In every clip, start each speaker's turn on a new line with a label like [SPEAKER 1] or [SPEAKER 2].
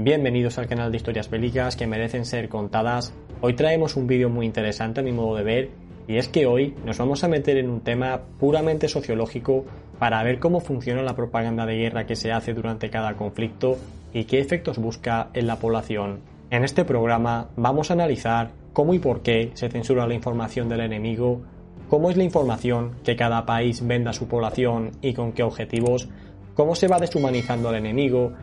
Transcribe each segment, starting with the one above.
[SPEAKER 1] Bienvenidos al canal de historias bélicas que merecen ser contadas. Hoy traemos un vídeo muy interesante a mi modo de ver y es que hoy nos vamos a meter en un tema puramente sociológico para ver cómo funciona la propaganda de guerra que se hace durante cada conflicto y qué efectos busca en la población. En este programa vamos a analizar cómo y por qué se censura la información del enemigo, cómo es la información que cada país vende a su población y con qué objetivos, cómo se va deshumanizando al enemigo,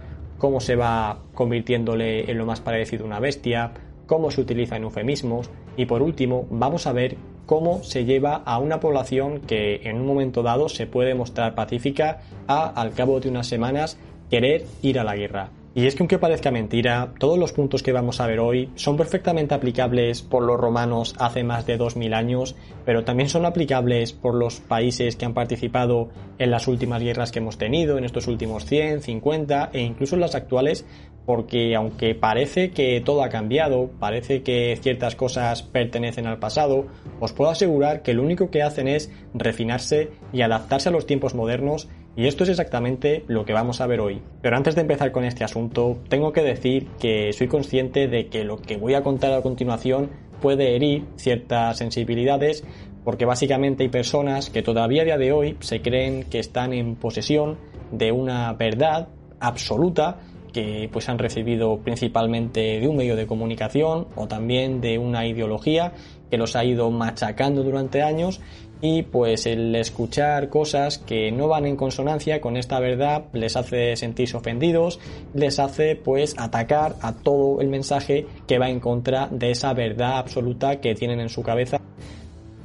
[SPEAKER 1] cómo se va convirtiéndole en lo más parecido a una bestia, cómo se utiliza en eufemismos y por último vamos a ver cómo se lleva a una población que en un momento dado se puede mostrar pacífica a al cabo de unas semanas querer ir a la guerra. Y es que aunque parezca mentira, todos los puntos que vamos a ver hoy son perfectamente aplicables por los romanos hace más de 2000 años, pero también son aplicables por los países que han participado en las últimas guerras que hemos tenido, en estos últimos 100, 50 e incluso en las actuales, porque aunque parece que todo ha cambiado, parece que ciertas cosas pertenecen al pasado, os puedo asegurar que lo único que hacen es refinarse y adaptarse a los tiempos modernos y esto es exactamente lo que vamos a ver hoy. Pero antes de empezar con este asunto, tengo que decir que soy consciente de que lo que voy a contar a continuación puede herir ciertas sensibilidades porque básicamente hay personas que todavía a día de hoy se creen que están en posesión de una verdad absoluta que pues han recibido principalmente de un medio de comunicación o también de una ideología que los ha ido machacando durante años y pues el escuchar cosas que no van en consonancia con esta verdad les hace sentirse ofendidos, les hace pues atacar a todo el mensaje que va en contra de esa verdad absoluta que tienen en su cabeza,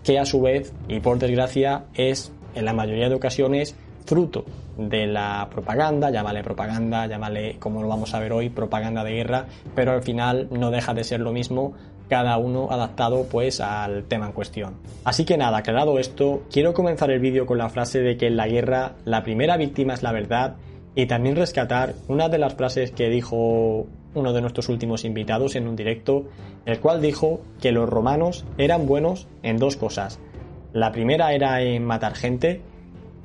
[SPEAKER 1] que a su vez y por desgracia es en la mayoría de ocasiones fruto de la propaganda, llámale propaganda, llámale como lo vamos a ver hoy, propaganda de guerra, pero al final no deja de ser lo mismo cada uno adaptado pues al tema en cuestión. Así que nada, aclarado esto, quiero comenzar el vídeo con la frase de que en la guerra la primera víctima es la verdad y también rescatar una de las frases que dijo uno de nuestros últimos invitados en un directo, el cual dijo que los romanos eran buenos en dos cosas. La primera era en matar gente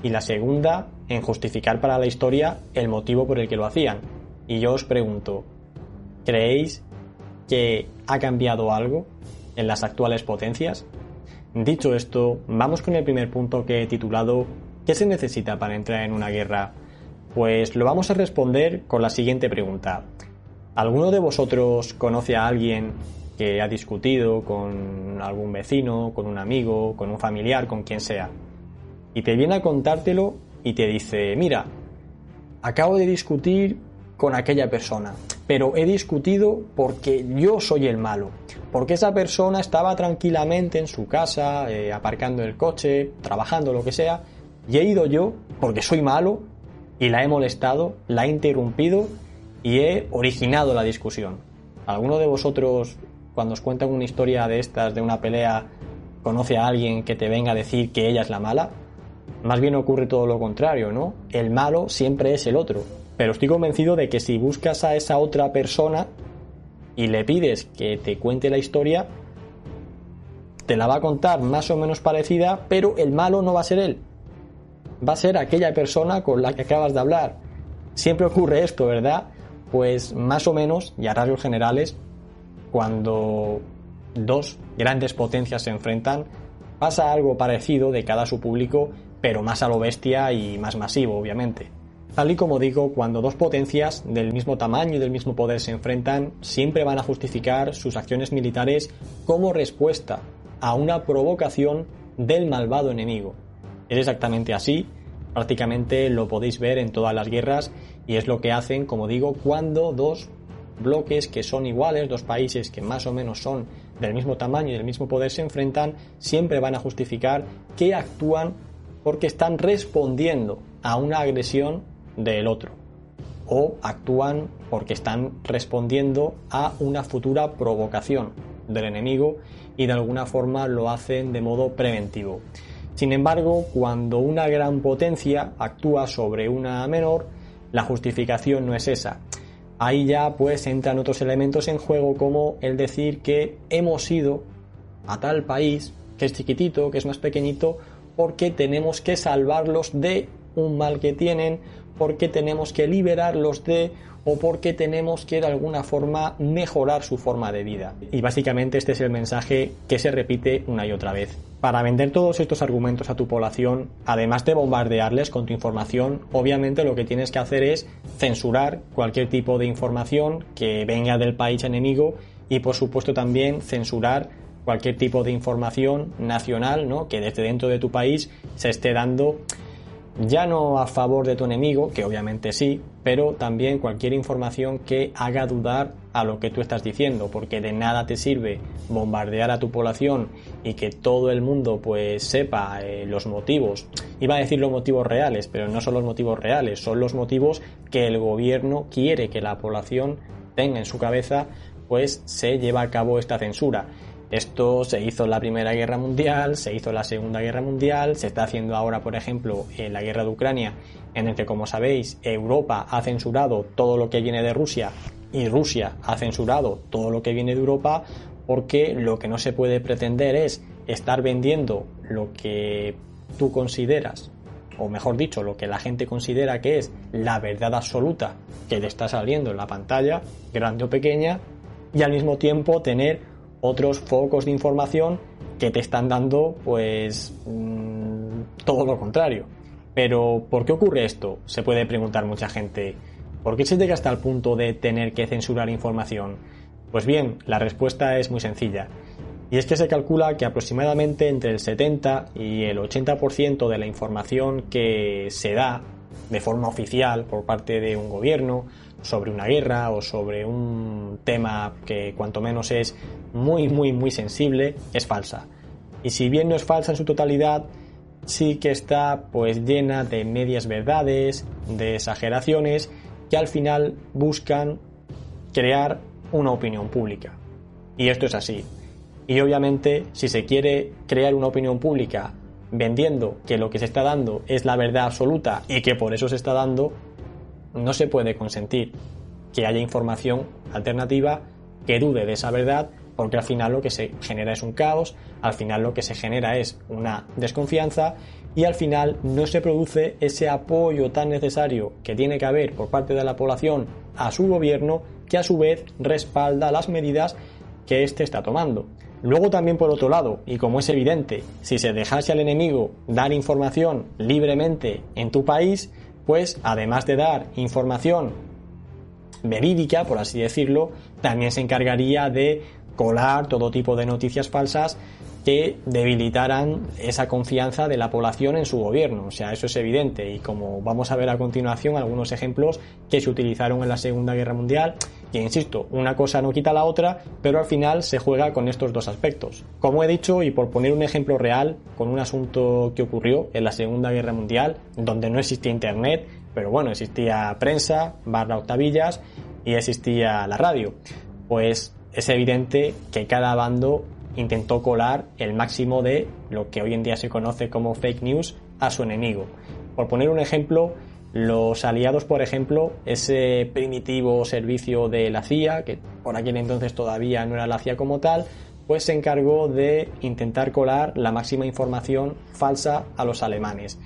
[SPEAKER 1] y la segunda en justificar para la historia el motivo por el que lo hacían. Y yo os pregunto, ¿creéis que ha cambiado algo en las actuales potencias? Dicho esto, vamos con el primer punto que he titulado ¿Qué se necesita para entrar en una guerra? Pues lo vamos a responder con la siguiente pregunta. ¿Alguno de vosotros conoce a alguien que ha discutido con algún vecino, con un amigo, con un familiar, con quien sea? Y te viene a contártelo y te dice, mira, acabo de discutir con aquella persona pero he discutido porque yo soy el malo, porque esa persona estaba tranquilamente en su casa, eh, aparcando el coche, trabajando, lo que sea, y he ido yo porque soy malo y la he molestado, la he interrumpido y he originado la discusión. ¿Alguno de vosotros, cuando os cuentan una historia de estas, de una pelea, conoce a alguien que te venga a decir que ella es la mala? Más bien ocurre todo lo contrario, ¿no? El malo siempre es el otro. Pero estoy convencido de que si buscas a esa otra persona y le pides que te cuente la historia, te la va a contar más o menos parecida, pero el malo no va a ser él. Va a ser aquella persona con la que acabas de hablar. Siempre ocurre esto, ¿verdad? Pues más o menos, y a rasgos generales, cuando dos grandes potencias se enfrentan, pasa algo parecido de cada su público, pero más a lo bestia y más masivo, obviamente. Tal y como digo, cuando dos potencias del mismo tamaño y del mismo poder se enfrentan, siempre van a justificar sus acciones militares como respuesta a una provocación del malvado enemigo. Es exactamente así, prácticamente lo podéis ver en todas las guerras y es lo que hacen, como digo, cuando dos bloques que son iguales, dos países que más o menos son del mismo tamaño y del mismo poder se enfrentan, siempre van a justificar que actúan porque están respondiendo a una agresión del otro o actúan porque están respondiendo a una futura provocación del enemigo y de alguna forma lo hacen de modo preventivo. Sin embargo, cuando una gran potencia actúa sobre una menor, la justificación no es esa. Ahí ya pues entran otros elementos en juego como el decir que hemos ido a tal país que es chiquitito, que es más pequeñito, porque tenemos que salvarlos de un mal que tienen porque tenemos que liberarlos de o porque tenemos que de alguna forma mejorar su forma de vida. Y básicamente este es el mensaje que se repite una y otra vez. Para vender todos estos argumentos a tu población, además de bombardearles con tu información, obviamente lo que tienes que hacer es censurar cualquier tipo de información que venga del país enemigo y por supuesto también censurar cualquier tipo de información nacional ¿no? que desde dentro de tu país se esté dando ya no a favor de tu enemigo, que obviamente sí, pero también cualquier información que haga dudar a lo que tú estás diciendo, porque de nada te sirve bombardear a tu población y que todo el mundo pues sepa eh, los motivos. Iba a decir los motivos reales, pero no son los motivos reales, son los motivos que el gobierno quiere que la población tenga en su cabeza, pues se lleva a cabo esta censura. Esto se hizo en la Primera Guerra Mundial, se hizo en la Segunda Guerra Mundial, se está haciendo ahora, por ejemplo, en la guerra de Ucrania, en el que, como sabéis, Europa ha censurado todo lo que viene de Rusia y Rusia ha censurado todo lo que viene de Europa porque lo que no se puede pretender es estar vendiendo lo que tú consideras, o mejor dicho, lo que la gente considera que es la verdad absoluta que le está saliendo en la pantalla, grande o pequeña, y al mismo tiempo tener otros focos de información que te están dando pues mm, todo lo contrario. Pero ¿por qué ocurre esto? Se puede preguntar mucha gente. ¿Por qué se llega hasta el punto de tener que censurar información? Pues bien, la respuesta es muy sencilla. Y es que se calcula que aproximadamente entre el 70 y el 80% de la información que se da de forma oficial por parte de un gobierno sobre una guerra o sobre un tema que cuanto menos es muy, muy, muy sensible, es falsa. Y si bien no es falsa en su totalidad, sí que está pues llena de medias verdades, de exageraciones que al final buscan crear una opinión pública. Y esto es así. Y obviamente, si se quiere crear una opinión pública vendiendo que lo que se está dando es la verdad absoluta y que por eso se está dando, no se puede consentir que haya información alternativa que dude de esa verdad porque al final lo que se genera es un caos, al final lo que se genera es una desconfianza y al final no se produce ese apoyo tan necesario que tiene que haber por parte de la población a su gobierno que a su vez respalda las medidas que éste está tomando. Luego también por otro lado, y como es evidente, si se dejase al enemigo dar información libremente en tu país, pues además de dar información verídica, por así decirlo, también se encargaría de colar todo tipo de noticias falsas que debilitaran esa confianza de la población en su gobierno. O sea, eso es evidente. Y como vamos a ver a continuación algunos ejemplos que se utilizaron en la Segunda Guerra Mundial, insisto, una cosa no quita la otra, pero al final se juega con estos dos aspectos. Como he dicho, y por poner un ejemplo real, con un asunto que ocurrió en la Segunda Guerra Mundial, donde no existía Internet, pero bueno, existía prensa, barra octavillas y existía la radio. Pues es evidente que cada bando intentó colar el máximo de lo que hoy en día se conoce como fake news a su enemigo. Por poner un ejemplo, los aliados, por ejemplo, ese primitivo servicio de la CIA, que por aquel entonces todavía no era la CIA como tal, pues se encargó de intentar colar la máxima información falsa a los alemanes.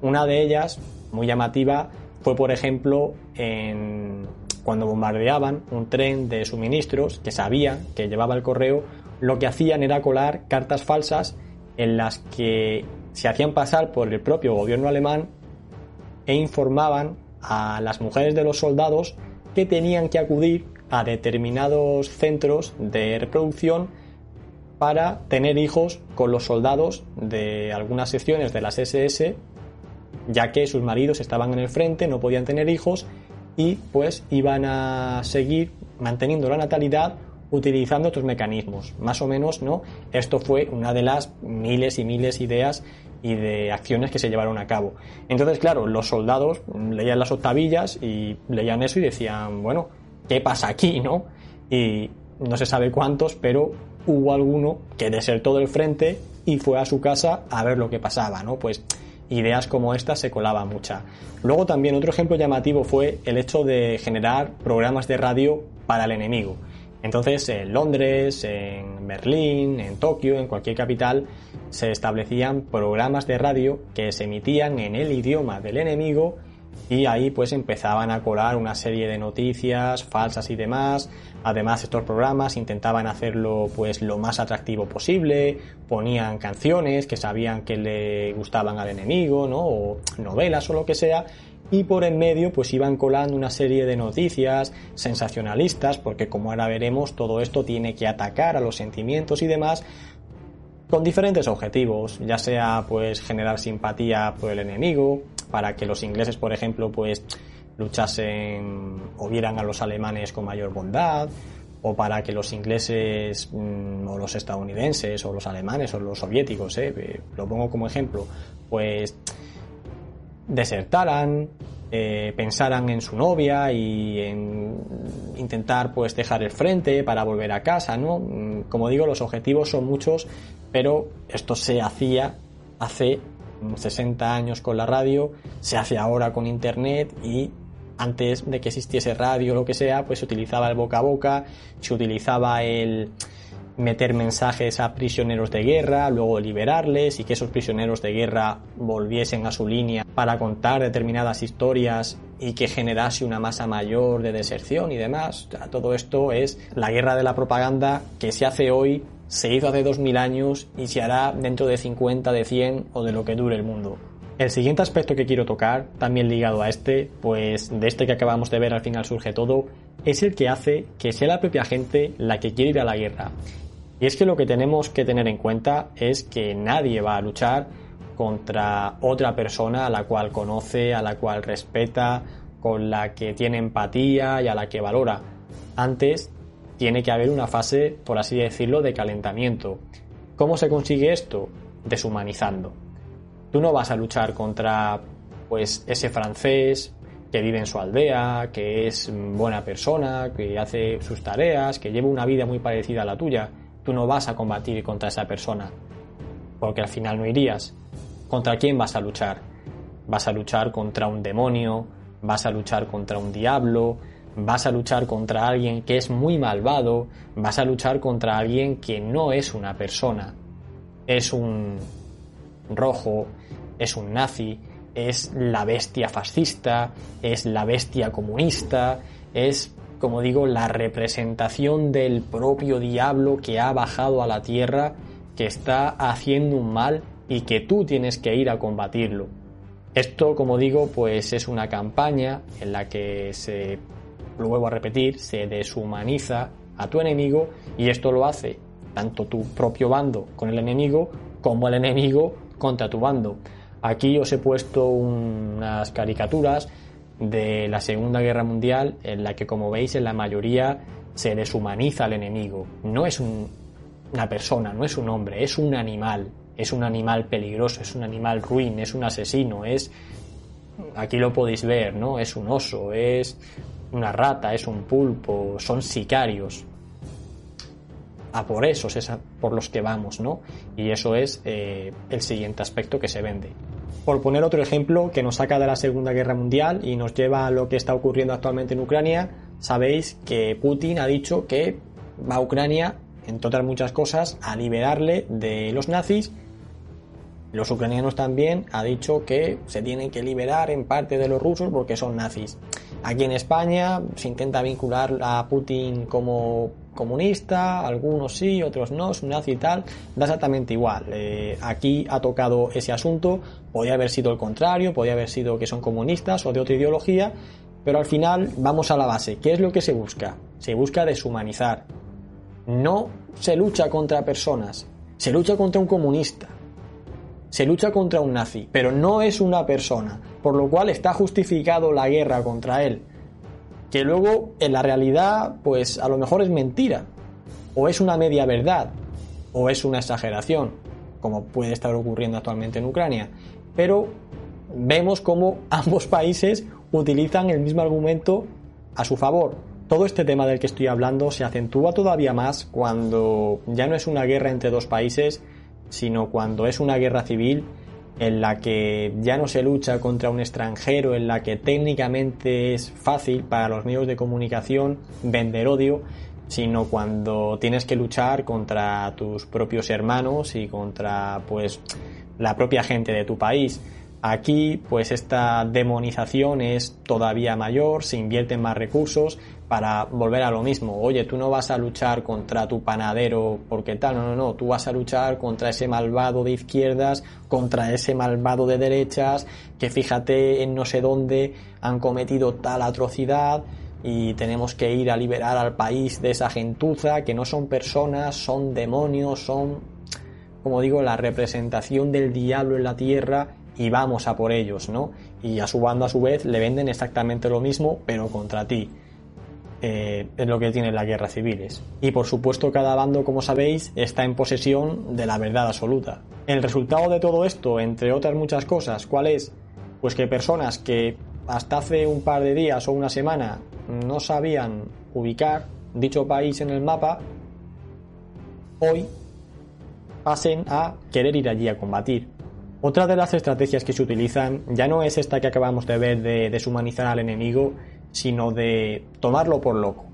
[SPEAKER 1] Una de ellas, muy llamativa, fue por ejemplo en cuando bombardeaban un tren de suministros que sabían que llevaba el correo lo que hacían era colar cartas falsas en las que se hacían pasar por el propio gobierno alemán e informaban a las mujeres de los soldados que tenían que acudir a determinados centros de reproducción para tener hijos con los soldados de algunas secciones de las SS, ya que sus maridos estaban en el frente, no podían tener hijos y pues iban a seguir manteniendo la natalidad utilizando estos mecanismos. Más o menos, ¿no? Esto fue una de las miles y miles de ideas y de acciones que se llevaron a cabo. Entonces, claro, los soldados leían las octavillas y leían eso y decían, bueno, ¿qué pasa aquí, no? Y no se sabe cuántos, pero hubo alguno que desertó del frente y fue a su casa a ver lo que pasaba, ¿no? Pues ideas como estas se colaban mucha. Luego también otro ejemplo llamativo fue el hecho de generar programas de radio para el enemigo. Entonces, en Londres, en Berlín, en Tokio, en cualquier capital, se establecían programas de radio que se emitían en el idioma del enemigo y ahí pues empezaban a colar una serie de noticias falsas y demás. Además estos programas intentaban hacerlo pues lo más atractivo posible, ponían canciones que sabían que le gustaban al enemigo, ¿no? o novelas o lo que sea y por en medio pues iban colando una serie de noticias sensacionalistas porque como ahora veremos todo esto tiene que atacar a los sentimientos y demás con diferentes objetivos, ya sea pues generar simpatía por el enemigo, para que los ingleses, por ejemplo, pues luchasen o vieran a los alemanes con mayor bondad, o para que los ingleses mm, o los estadounidenses o los alemanes o los soviéticos, eh, lo pongo como ejemplo, pues desertaran, eh, pensaran en su novia y en intentar pues dejar el frente para volver a casa, ¿no? Mm, como digo, los objetivos son muchos, pero esto se hacía hace 60 años con la radio, se hace ahora con internet y antes de que existiese radio o lo que sea, pues se utilizaba el boca a boca, se utilizaba el meter mensajes a prisioneros de guerra, luego liberarles y que esos prisioneros de guerra volviesen a su línea para contar determinadas historias y que generase una masa mayor de deserción y demás. todo esto es la guerra de la propaganda que se hace hoy, se hizo hace 2000 años y se hará dentro de 50, de 100 o de lo que dure el mundo. El siguiente aspecto que quiero tocar, también ligado a este, pues de este que acabamos de ver al final surge todo, es el que hace que sea la propia gente la que quiere ir a la guerra. Y es que lo que tenemos que tener en cuenta es que nadie va a luchar contra otra persona a la cual conoce, a la cual respeta, con la que tiene empatía y a la que valora. Antes tiene que haber una fase, por así decirlo, de calentamiento. ¿Cómo se consigue esto? Deshumanizando. Tú no vas a luchar contra pues ese francés que vive en su aldea, que es buena persona, que hace sus tareas, que lleva una vida muy parecida a la tuya. Tú no vas a combatir contra esa persona, porque al final no irías. ¿Contra quién vas a luchar? Vas a luchar contra un demonio, vas a luchar contra un diablo, vas a luchar contra alguien que es muy malvado, vas a luchar contra alguien que no es una persona, es un rojo, es un nazi, es la bestia fascista, es la bestia comunista, es, como digo, la representación del propio diablo que ha bajado a la tierra, que está haciendo un mal y que tú tienes que ir a combatirlo. Esto, como digo, pues es una campaña en la que se, lo vuelvo a repetir, se deshumaniza a tu enemigo y esto lo hace tanto tu propio bando con el enemigo como el enemigo contra tu bando. Aquí os he puesto unas caricaturas de la Segunda Guerra Mundial en la que, como veis, en la mayoría se deshumaniza al enemigo. No es una persona, no es un hombre, es un animal es un animal peligroso, es un animal ruin, es un asesino, es aquí lo podéis ver, ¿no? Es un oso, es una rata, es un pulpo, son sicarios. A por esos es por los que vamos, ¿no? Y eso es eh, el siguiente aspecto que se vende. Por poner otro ejemplo que nos saca de la Segunda Guerra Mundial y nos lleva a lo que está ocurriendo actualmente en Ucrania, sabéis que Putin ha dicho que va a Ucrania, entre otras muchas cosas, a liberarle de los nazis los ucranianos también ha dicho que se tienen que liberar en parte de los rusos porque son nazis. Aquí en España se intenta vincular a Putin como comunista, algunos sí, otros no, es un nazi y tal, da exactamente igual. Eh, aquí ha tocado ese asunto, podría haber sido el contrario, podría haber sido que son comunistas o de otra ideología, pero al final vamos a la base. ¿Qué es lo que se busca? Se busca deshumanizar. No se lucha contra personas, se lucha contra un comunista se lucha contra un nazi, pero no es una persona, por lo cual está justificado la guerra contra él. Que luego en la realidad, pues a lo mejor es mentira, o es una media verdad, o es una exageración, como puede estar ocurriendo actualmente en Ucrania. Pero vemos cómo ambos países utilizan el mismo argumento a su favor. Todo este tema del que estoy hablando se acentúa todavía más cuando ya no es una guerra entre dos países, sino cuando es una guerra civil en la que ya no se lucha contra un extranjero, en la que técnicamente es fácil para los medios de comunicación vender odio, sino cuando tienes que luchar contra tus propios hermanos y contra pues la propia gente de tu país. Aquí, pues esta demonización es todavía mayor, se invierten más recursos para volver a lo mismo. Oye, tú no vas a luchar contra tu panadero porque tal, no, no, no, tú vas a luchar contra ese malvado de izquierdas, contra ese malvado de derechas, que fíjate en no sé dónde han cometido tal atrocidad y tenemos que ir a liberar al país de esa gentuza que no son personas, son demonios, son, como digo, la representación del diablo en la tierra y vamos a por ellos, ¿no? Y a su bando a su vez le venden exactamente lo mismo, pero contra ti. Eh, es lo que tienen las guerras civiles. Y por supuesto cada bando, como sabéis, está en posesión de la verdad absoluta. El resultado de todo esto, entre otras muchas cosas, ¿cuál es? Pues que personas que hasta hace un par de días o una semana no sabían ubicar dicho país en el mapa, hoy pasen a querer ir allí a combatir. Otra de las estrategias que se utilizan ya no es esta que acabamos de ver de deshumanizar al enemigo, sino de tomarlo por loco.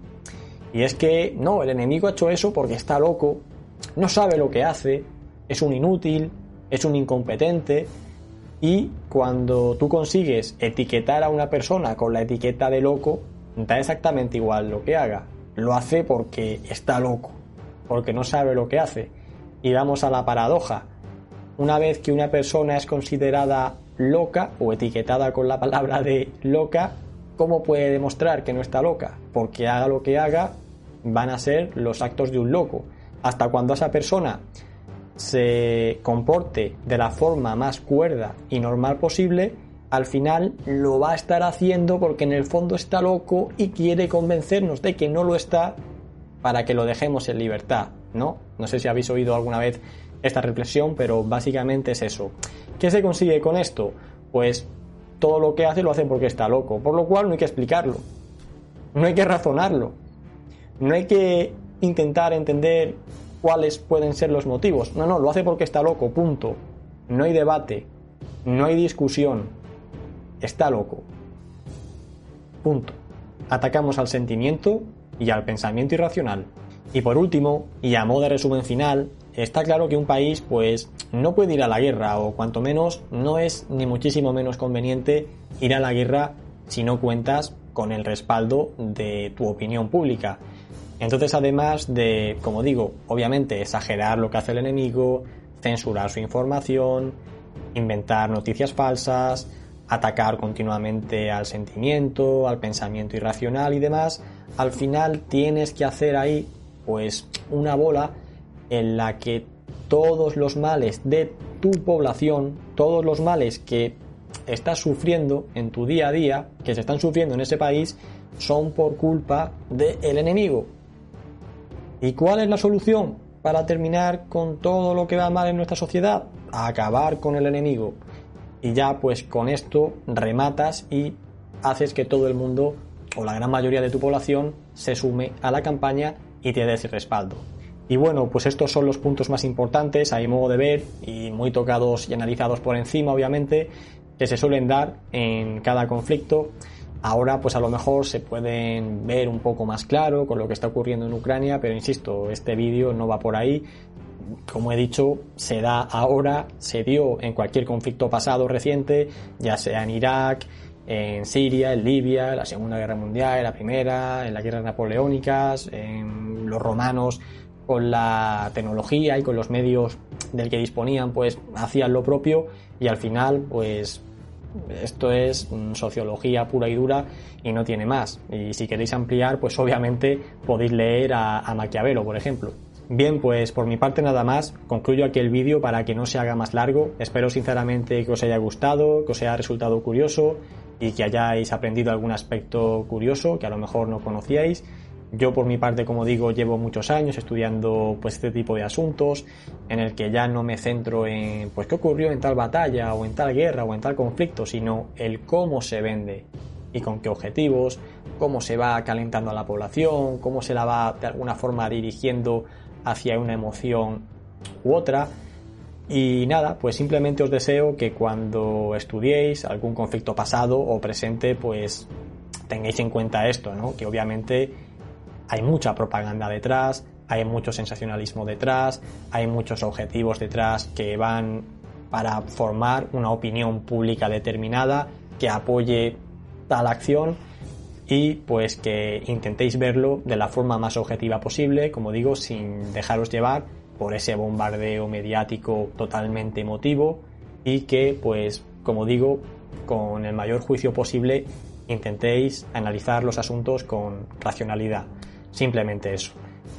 [SPEAKER 1] Y es que, no, el enemigo ha hecho eso porque está loco, no sabe lo que hace, es un inútil, es un incompetente, y cuando tú consigues etiquetar a una persona con la etiqueta de loco, da exactamente igual lo que haga. Lo hace porque está loco, porque no sabe lo que hace. Y vamos a la paradoja una vez que una persona es considerada loca o etiquetada con la palabra de loca, ¿cómo puede demostrar que no está loca? Porque haga lo que haga, van a ser los actos de un loco. Hasta cuando esa persona se comporte de la forma más cuerda y normal posible, al final lo va a estar haciendo porque en el fondo está loco y quiere convencernos de que no lo está para que lo dejemos en libertad, ¿no? No sé si habéis oído alguna vez esta reflexión, pero básicamente es eso. ¿Qué se consigue con esto? Pues todo lo que hace lo hace porque está loco, por lo cual no hay que explicarlo, no hay que razonarlo, no hay que intentar entender cuáles pueden ser los motivos, no, no, lo hace porque está loco, punto. No hay debate, no hay discusión, está loco. Punto. Atacamos al sentimiento y al pensamiento irracional. Y por último, y a modo de resumen final, está claro que un país pues no puede ir a la guerra o cuanto menos no es ni muchísimo menos conveniente ir a la guerra si no cuentas con el respaldo de tu opinión pública. Entonces además de, como digo, obviamente exagerar lo que hace el enemigo, censurar su información, inventar noticias falsas, atacar continuamente al sentimiento, al pensamiento irracional y demás, al final tienes que hacer ahí pues una bola en la que todos los males de tu población, todos los males que estás sufriendo en tu día a día, que se están sufriendo en ese país, son por culpa del enemigo. ¿Y cuál es la solución para terminar con todo lo que va mal en nuestra sociedad? acabar con el enemigo. Y ya pues con esto rematas y haces que todo el mundo o la gran mayoría de tu población se sume a la campaña y te respaldo. Y bueno, pues estos son los puntos más importantes, a mi modo de ver, y muy tocados y analizados por encima, obviamente, que se suelen dar en cada conflicto. Ahora, pues a lo mejor se pueden ver un poco más claro con lo que está ocurriendo en Ucrania, pero insisto, este vídeo no va por ahí. Como he dicho, se da ahora, se dio en cualquier conflicto pasado reciente, ya sea en Irak, en Siria, en Libia, la Segunda Guerra Mundial, la Primera, en las guerras napoleónicas, en los romanos con la tecnología y con los medios del que disponían, pues hacían lo propio y al final, pues esto es sociología pura y dura y no tiene más. Y si queréis ampliar, pues obviamente podéis leer a, a Maquiavelo, por ejemplo. Bien, pues por mi parte nada más, concluyo aquí el vídeo para que no se haga más largo. Espero sinceramente que os haya gustado, que os haya resultado curioso y que hayáis aprendido algún aspecto curioso que a lo mejor no conocíais yo por mi parte, como digo, llevo muchos años estudiando pues este tipo de asuntos en el que ya no me centro en pues qué ocurrió en tal batalla o en tal guerra o en tal conflicto, sino el cómo se vende y con qué objetivos, cómo se va calentando a la población, cómo se la va de alguna forma dirigiendo hacia una emoción u otra. Y nada, pues simplemente os deseo que cuando estudiéis algún conflicto pasado o presente, pues tengáis en cuenta esto, ¿no? Que obviamente hay mucha propaganda detrás, hay mucho sensacionalismo detrás, hay muchos objetivos detrás que van para formar una opinión pública determinada que apoye tal acción y pues que intentéis verlo de la forma más objetiva posible, como digo, sin dejaros llevar por ese bombardeo mediático totalmente emotivo y que pues como digo, con el mayor juicio posible intentéis analizar los asuntos con racionalidad. Simplemente eso.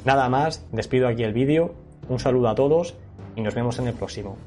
[SPEAKER 1] Nada más, despido aquí el vídeo, un saludo a todos y nos vemos en el próximo.